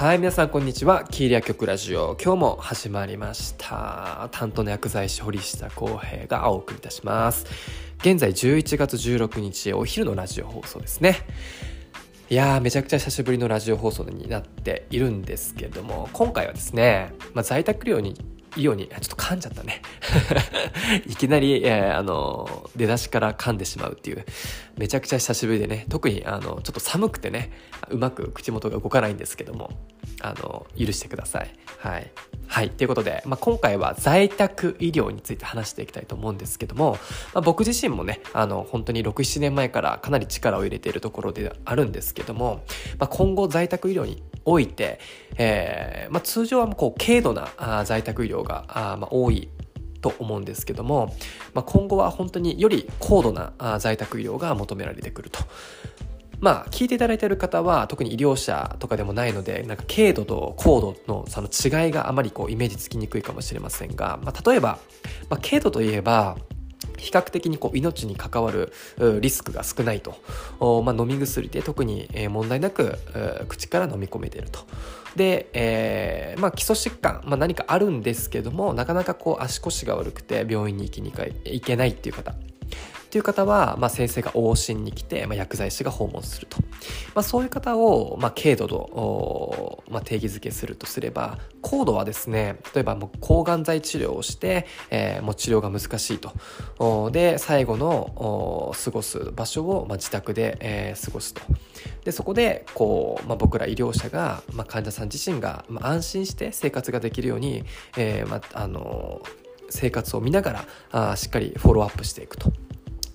はい、皆さんこんにちは。キーリア局ラジオ。今日も始まりました。担当の薬剤師堀下康平がお送りいたします。現在11月16日お昼のラジオ放送ですね。いやー、めちゃくちゃ久しぶりのラジオ放送になっているんですけども、今回はですね、まあ、在宅療養にいいように、ちょっと噛んじゃったね。いきなり、えー、あの、出だしから噛んでしまうっていう、めちゃくちゃ久しぶりでね、特に、あの、ちょっと寒くてね、うまく口元が動かないんですけども、あの、許してください。はい。はい。ということで、まあ、今回は在宅医療について話していきたいと思うんですけども、まあ、僕自身もね、あの、本当に6、7年前からかなり力を入れているところであるんですけども、まあ、今後在宅医療において、えーまあ、通常はこう軽度なあ在宅医療があ、まあ、多いと思うんですけども、まあ、今後は本当により高度なあ在宅医療が求められてくると。まあ、聞いていただいている方は特に医療者とかでもないのでなんか軽度と高度のその違いがあまりこうイメージつきにくいかもしれませんが、まあ、例えば、まあ、軽度といえば比較的にこう命に関わるリスクが少ないと、まあ、飲み薬で特に問題なく口から飲み込めていると。で、えーまあ、基礎疾患、まあ、何かあるんですけどもなかなかこう足腰が悪くて病院に行きに行けないっていう方っていう方は、まあ、先生が往診に来て、まあ、薬剤師が訪問すると、まあ、そういう方を、まあ、軽度と、まあ、定義づけするとすれば高度はですね例えばもう抗がん剤治療をして、えー、もう治療が難しいと。で最後の過ごす場所を、まあ、自宅で、えー、過ごすと。でそこでこう、まあ、僕ら医療者が、まあ、患者さん自身が、まあ、安心して生活ができるように、えーまあ、あの生活を見ながらあしっかりフォローアップしていくと。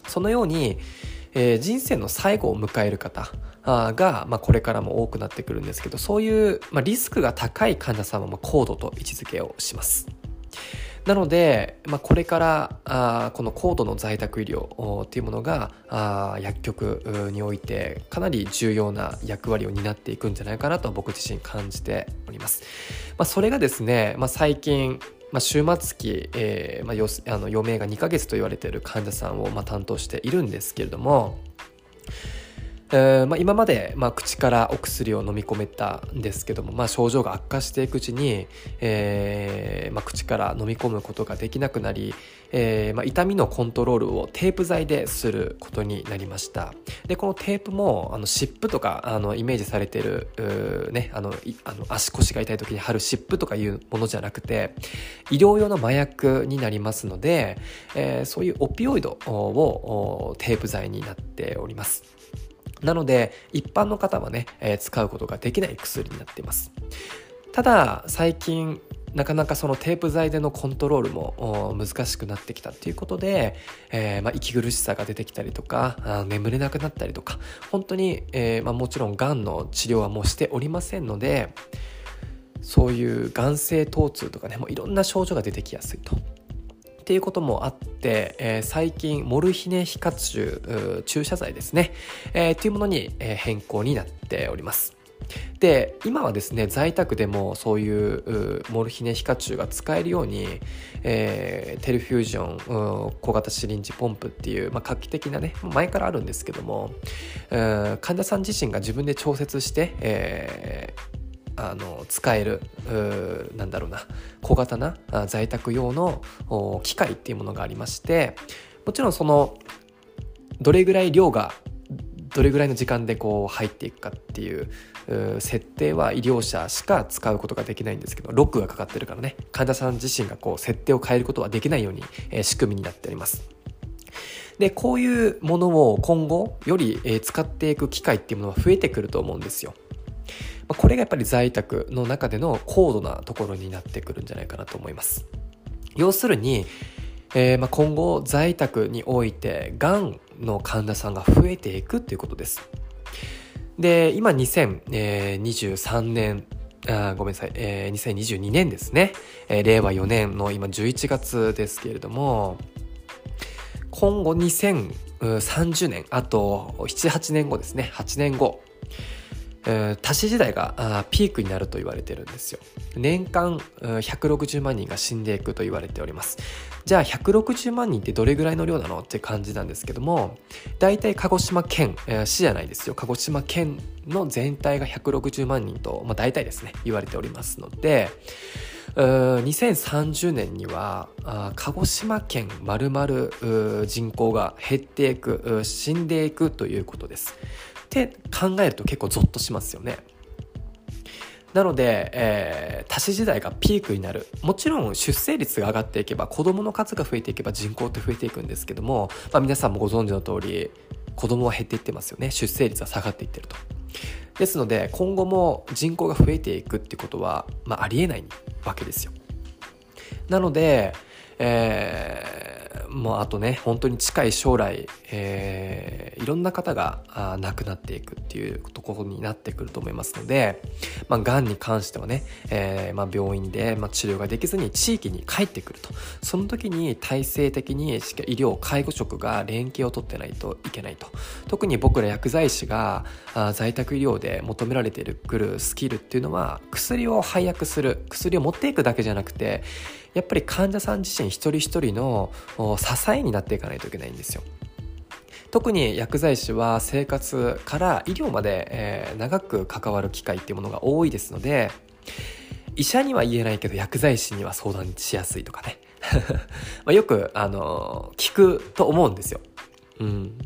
そのように、えー、人生の最後を迎える方が、まあ、これからも多くなってくるんですけどそういう、まあ、リスクが高い患者さんは、まあ、高度と位置づけをします。なので、まあ、これからあこの高度の在宅医療っていうものがあ薬局においてかなり重要な役割を担っていくんじゃないかなと僕自身感じております。まあ、それがですね、まあ、最近まあ、終末期、えーまあ、あの余命が2ヶ月と言われている患者さんを、まあ、担当しているんですけれども、えーまあ、今まで、まあ、口からお薬を飲み込めたんですけども、まあ、症状が悪化していくうちに、えーまあ、口から飲み込むことができなくなり、えーまあ、痛みのコントロールをテープ剤ですることになりました。でこのテープもあの湿布とかあのイメージされてる、ね、あのあの足腰が痛い時に貼る湿布とかいうものじゃなくて医療用の麻薬になりますので、えー、そういうオピオイドをテープ剤になっております。なので一般の方はね、えー、使うことができない薬になっていますただ最近なかなかそのテープ剤でのコントロールも難しくなってきたっていうことで、えー、まあ、息苦しさが出てきたりとか眠れなくなったりとか本当に、えー、まあ、もちろんがんの治療はもうしておりませんのでそういうがん性疼痛とかねもういろんな症状が出てきやすいと。っていうこともあって、えー、最近モルヒネ皮下注注射剤ですね、えー、というものに、変更になっております。で今はですね在宅でもそういうモルヒネ皮下注が使えるように、えー、テルフュージョン小型シリンジポンプっていう、まあ、画期的なね前からあるんですけども、患者さん自身が自分で調節して、えーあの使えるなんだろうな小型な在宅用の機械っていうものがありましてもちろんそのどれぐらい量がどれぐらいの時間でこう入っていくかっていう設定は医療者しか使うことができないんですけどロックがかかってるからね。患者さん自身がこう設定を変えることはできないように、えー、仕組みになっております。でこういうものを今後より、えー、使っていく機会っていうものは増えてくると思うんですよ。これがやっぱり在宅の中での高度なところになってくるんじゃないかなと思います。要するに、えー、ま今後在宅においてがんの患者さんが増えていくっていうことです。で今2023年あごめんなさい、えー、2022年ですね、えー、令和4年の今11月ですけれども今後2030年あと78年後ですね。8年後。多子時代がピークになると言われてるんですよ。年間160万人が死んでいくと言われております。じゃあ160万人ってどれぐらいの量なのって感じなんですけども大体鹿児島県、えー、市じゃないですよ。鹿児島県の全体が160万人と、まあ、大体ですね言われておりますので2030年には鹿児島県まるまる人口が減っていく死んでいくということです。って考えると結構ゾッとしますよね。なので、えー、多子時代がピークになる。もちろん出生率が上がっていけば、子供の数が増えていけば人口って増えていくんですけども、まあ、皆さんもご存知の通り、子供は減っていってますよね。出生率は下がっていってると。ですので、今後も人口が増えていくってことは、まあ、ありえないわけですよ。なので、えーもうあとね本当に近い将来、えー、いろんな方が亡くなっていくっていうところになってくると思いますので、まあ、がんに関してはね、えーまあ、病院で、まあ、治療ができずに地域に帰ってくると。その時に体制的に医療介護職が連携を取ってないといけないと。特に僕ら薬剤師があ在宅医療で求められてくるスキルっていうのは薬を配薬する薬を持っていくだけじゃなくてやっぱり患者さん自身一人一人の支えになっていかないといけないんですよ。特に薬剤師は生活から医療まで、えー、長く関わる機会っていうものが多いですので医者には言えないけど薬剤師には相談しやすいとかね まよく、あの聞くと思うんですよ。うん、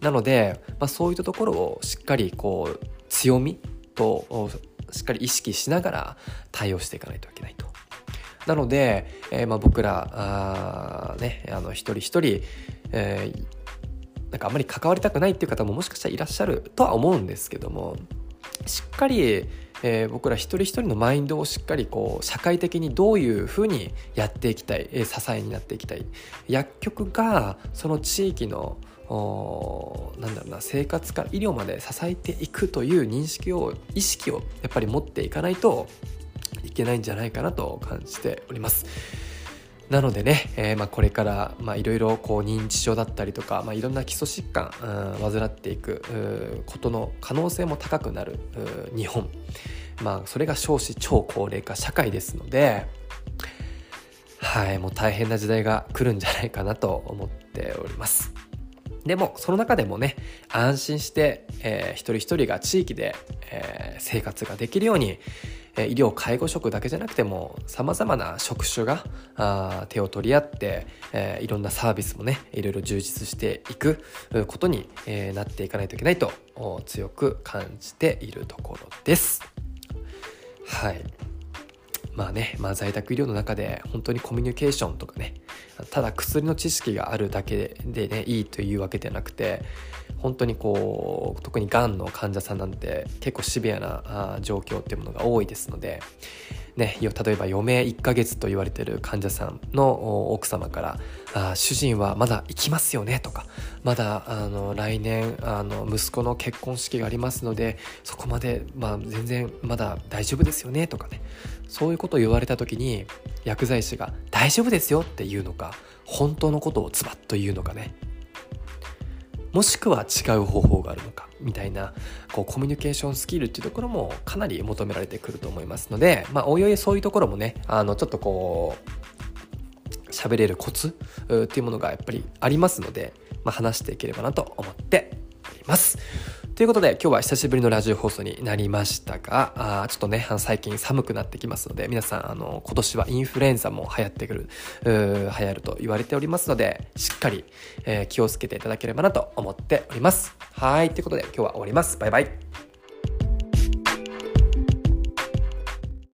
なので、まあ、そういったところをしっかりこう強みとしっかり意識しながら対応していかないといけないと。なので、えー、まあ僕らあ、ね、あの一人一人、えー、なんかあんまり関わりたくないっていう方ももしかしたらいらっしゃるとは思うんですけどもしっかり、えー、僕ら一人一人のマインドをしっかりこう社会的にどういうふうにやっていきたい、えー、支えになっていきたい薬局がその地域のなんだろうな生活から医療まで支えていくという認識を意識をやっぱり持っていかないといけないんじゃないかなと感じております。なのでね、えー、まあこれからいろいろ認知症だったりとか、まあ、いろんな基礎疾患、うん、患っていくことの可能性も高くなる日本、まあ、それが少子超高齢化社会ですので、はい、もう大変な時代が来るんじゃないかなと思っております。でもその中でもね安心して、えー、一人一人が地域で、えー、生活ができるように、医療介護職だけじゃなくてもさまざまな職種があ手を取り合って、えー、いろんなサービスもねいろいろ充実していくことに、えー、なっていかないといけないと強く感じているところです。はいまあね、まあ、在宅医療の中で本当にコミュニケーションとかねただ薬の知識があるだけでねいいというわけではなくて本当にこう特にがんの患者さんなんて結構シビアな状況っていうものが多いですので、ね、例えば余命1ヶ月と言われている患者さんの奥様から「あ主人はまだ生きますよね」とか「まだあの来年あの息子の結婚式がありますのでそこまで、まあ、全然まだ大丈夫ですよね」とかねそういうことを言われた時に薬剤師が「大丈夫ですよ」って言うのか本当のことをズバッと言うのかね。もしくは違う方法があるのかみたいなこうコミュニケーションスキルっていうところもかなり求められてくると思いますので、まあ、おいおいそういうところもねあのちょっとこう喋れるコツっていうものがやっぱりありますので、まあ、話していければなと思っております。ということで今日は久しぶりのラジオ放送になりましたがあちょっとね最近寒くなってきますので皆さんあの今年はインフルエンザも流行ってくる流行ると言われておりますのでしっかり、えー、気をつけていただければなと思っております。はいということで今日は終わります。バイバイ。